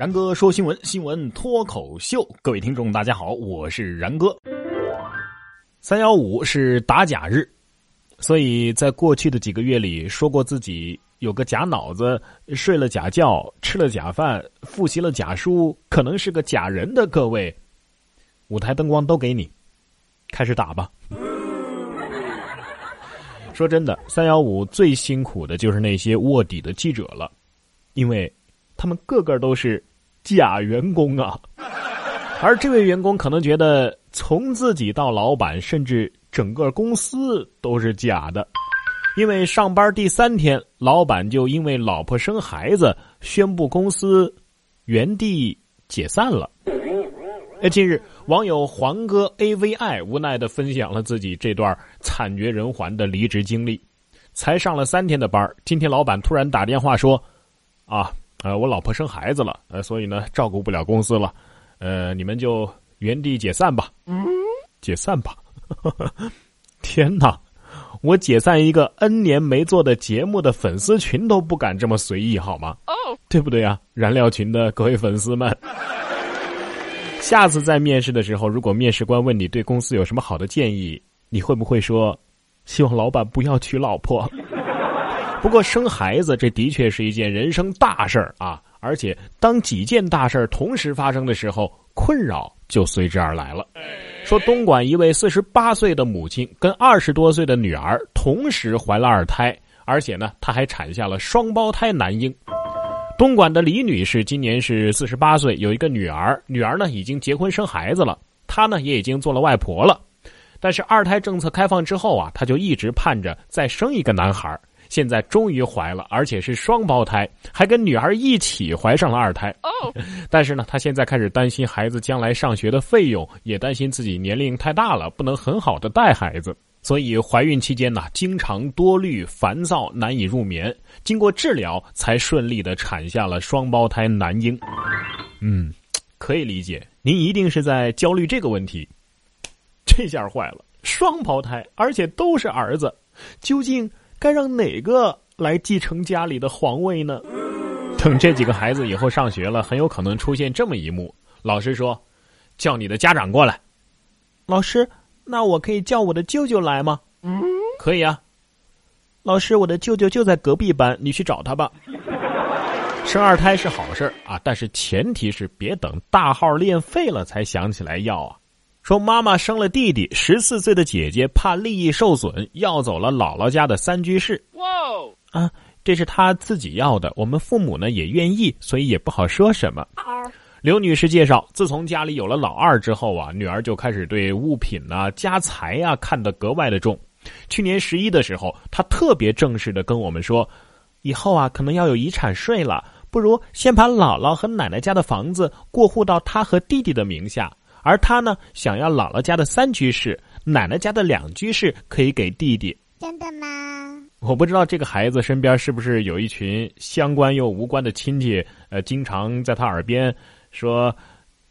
然哥说新闻，新闻脱口秀。各位听众，大家好，我是然哥。三幺五是打假日，所以在过去的几个月里，说过自己有个假脑子、睡了假觉、吃了假饭、复习了假书，可能是个假人的各位，舞台灯光都给你，开始打吧。说真的，三幺五最辛苦的就是那些卧底的记者了，因为他们个个都是。假员工啊，而这位员工可能觉得从自己到老板，甚至整个公司都是假的，因为上班第三天，老板就因为老婆生孩子，宣布公司原地解散了。哎，近日网友黄哥 AVI 无奈的分享了自己这段惨绝人寰的离职经历，才上了三天的班，今天老板突然打电话说，啊。呃，我老婆生孩子了，呃，所以呢，照顾不了公司了，呃，你们就原地解散吧，解散吧。天哪，我解散一个 N 年没做的节目的粉丝群都不敢这么随意，好吗？哦，对不对啊？燃料群的各位粉丝们，下次在面试的时候，如果面试官问你对公司有什么好的建议，你会不会说，希望老板不要娶老婆？不过生孩子这的确是一件人生大事儿啊，而且当几件大事儿同时发生的时候，困扰就随之而来了。说东莞一位四十八岁的母亲跟二十多岁的女儿同时怀了二胎，而且呢，她还产下了双胞胎男婴。东莞的李女士今年是四十八岁，有一个女儿，女儿呢已经结婚生孩子了，她呢也已经做了外婆了。但是二胎政策开放之后啊，她就一直盼着再生一个男孩。现在终于怀了，而且是双胞胎，还跟女儿一起怀上了二胎。哦，但是呢，她现在开始担心孩子将来上学的费用，也担心自己年龄太大了，不能很好的带孩子。所以怀孕期间呢，经常多虑、烦躁、难以入眠。经过治疗，才顺利的产下了双胞胎男婴。嗯，可以理解，您一定是在焦虑这个问题。这下坏了，双胞胎，而且都是儿子，究竟？该让哪个来继承家里的皇位呢？等这几个孩子以后上学了，很有可能出现这么一幕：老师说：“叫你的家长过来。”老师，那我可以叫我的舅舅来吗？嗯，可以啊。老师，我的舅舅就在隔壁班，你去找他吧。生二胎是好事啊，但是前提是别等大号练废了才想起来要啊。说妈妈生了弟弟，十四岁的姐姐怕利益受损，要走了姥姥家的三居室。哇啊，这是她自己要的，我们父母呢也愿意，所以也不好说什么。刘女士介绍，自从家里有了老二之后啊，女儿就开始对物品呐、家财啊看得格外的重。去年十一的时候，她特别正式的跟我们说，以后啊可能要有遗产税了，不如先把姥姥和奶奶家的房子过户到她和弟弟的名下。而他呢，想要姥姥家的三居室，奶奶家的两居室可以给弟弟。真的吗？我不知道这个孩子身边是不是有一群相关又无关的亲戚，呃，经常在他耳边说：“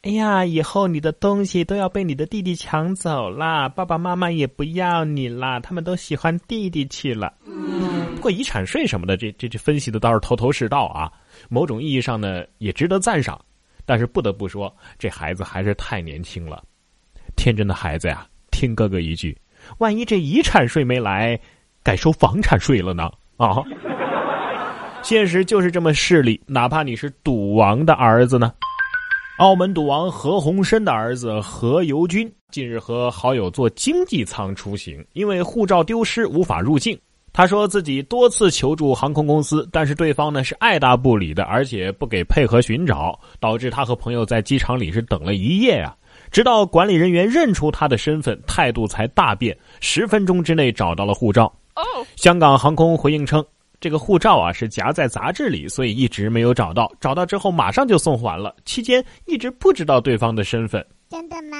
哎呀，以后你的东西都要被你的弟弟抢走啦，爸爸妈妈也不要你啦，他们都喜欢弟弟去了。”不过遗产税什么的，这这这分析的倒是头头是道啊，某种意义上呢，也值得赞赏。但是不得不说，这孩子还是太年轻了。天真的孩子呀，听哥哥一句，万一这遗产税没来，改收房产税了呢？啊！现实就是这么势利，哪怕你是赌王的儿子呢。澳门赌王何鸿燊的儿子何猷君近日和好友坐经济舱出行，因为护照丢失无法入境。他说自己多次求助航空公司，但是对方呢是爱答不理的，而且不给配合寻找，导致他和朋友在机场里是等了一夜啊。直到管理人员认出他的身份，态度才大变，十分钟之内找到了护照。哦，香港航空回应称，这个护照啊是夹在杂志里，所以一直没有找到。找到之后马上就送还了，期间一直不知道对方的身份。真的吗？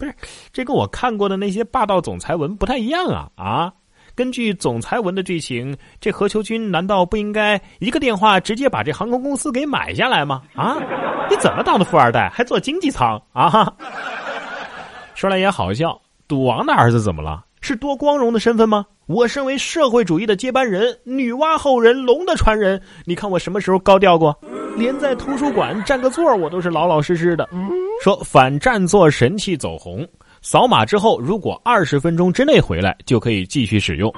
不是，这跟我看过的那些霸道总裁文不太一样啊啊！根据总裁文的剧情，这何秋君难道不应该一个电话直接把这航空公司给买下来吗？啊，你怎么当的富二代，还坐经济舱啊？说来也好笑，赌王的儿子怎么了？是多光荣的身份吗？我身为社会主义的接班人，女娲后人，龙的传人，你看我什么时候高调过？连在图书馆占个座我都是老老实实的。说反占座神器走红，扫码之后如果二十分钟之内回来就可以继续使用。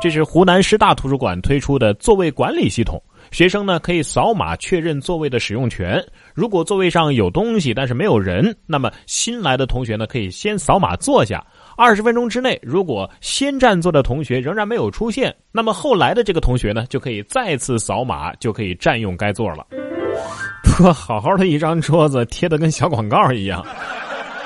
这是湖南师大图书馆推出的座位管理系统。学生呢可以扫码确认座位的使用权。如果座位上有东西，但是没有人，那么新来的同学呢可以先扫码坐下。二十分钟之内，如果先占座的同学仍然没有出现，那么后来的这个同学呢就可以再次扫码，就可以占用该座了。不过，好好的一张桌子贴的跟小广告一样，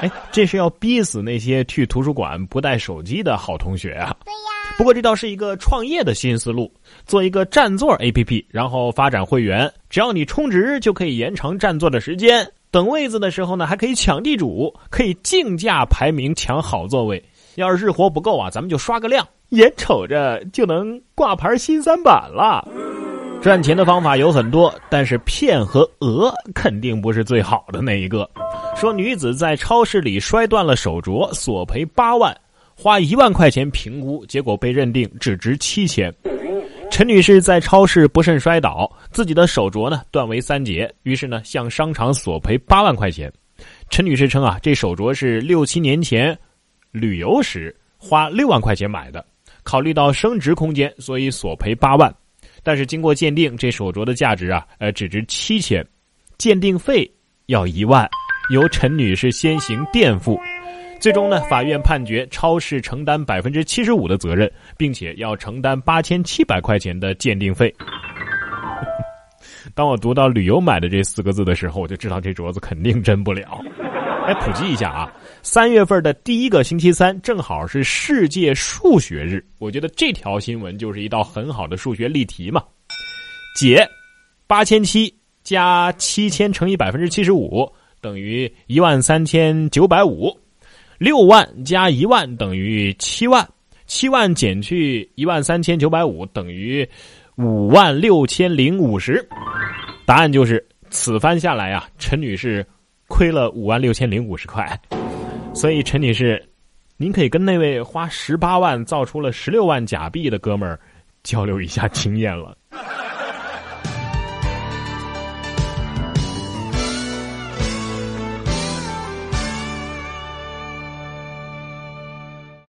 哎，这是要逼死那些去图书馆不带手机的好同学啊！对呀。不过这倒是一个创业的新思路，做一个占座 APP，然后发展会员，只要你充值就可以延长占座的时间。等位子的时候呢，还可以抢地主，可以竞价排名抢好座位。要是日活不够啊，咱们就刷个量，眼瞅着就能挂牌新三板了。赚钱的方法有很多，但是骗和讹肯定不是最好的那一个。说女子在超市里摔断了手镯，索赔八万。花一万块钱评估，结果被认定只值七千。陈女士在超市不慎摔倒，自己的手镯呢断为三节，于是呢向商场索赔八万块钱。陈女士称啊，这手镯是六七年前旅游时花六万块钱买的，考虑到升值空间，所以索赔八万。但是经过鉴定，这手镯的价值啊，呃，只值七千，鉴定费要一万，由陈女士先行垫付。最终呢，法院判决超市承担百分之七十五的责任，并且要承担八千七百块钱的鉴定费。当我读到“旅游买的”这四个字的时候，我就知道这镯子肯定真不了。来普及一下啊，三月份的第一个星期三正好是世界数学日，我觉得这条新闻就是一道很好的数学例题嘛。解八千七加七千乘以百分之七十五等于一万三千九百五。六万加一万等于七万，七万减去一万三千九百五等于五万六千零五十。答案就是此番下来啊，陈女士亏了五万六千零五十块。所以陈女士，您可以跟那位花十八万造出了十六万假币的哥们儿交流一下经验了。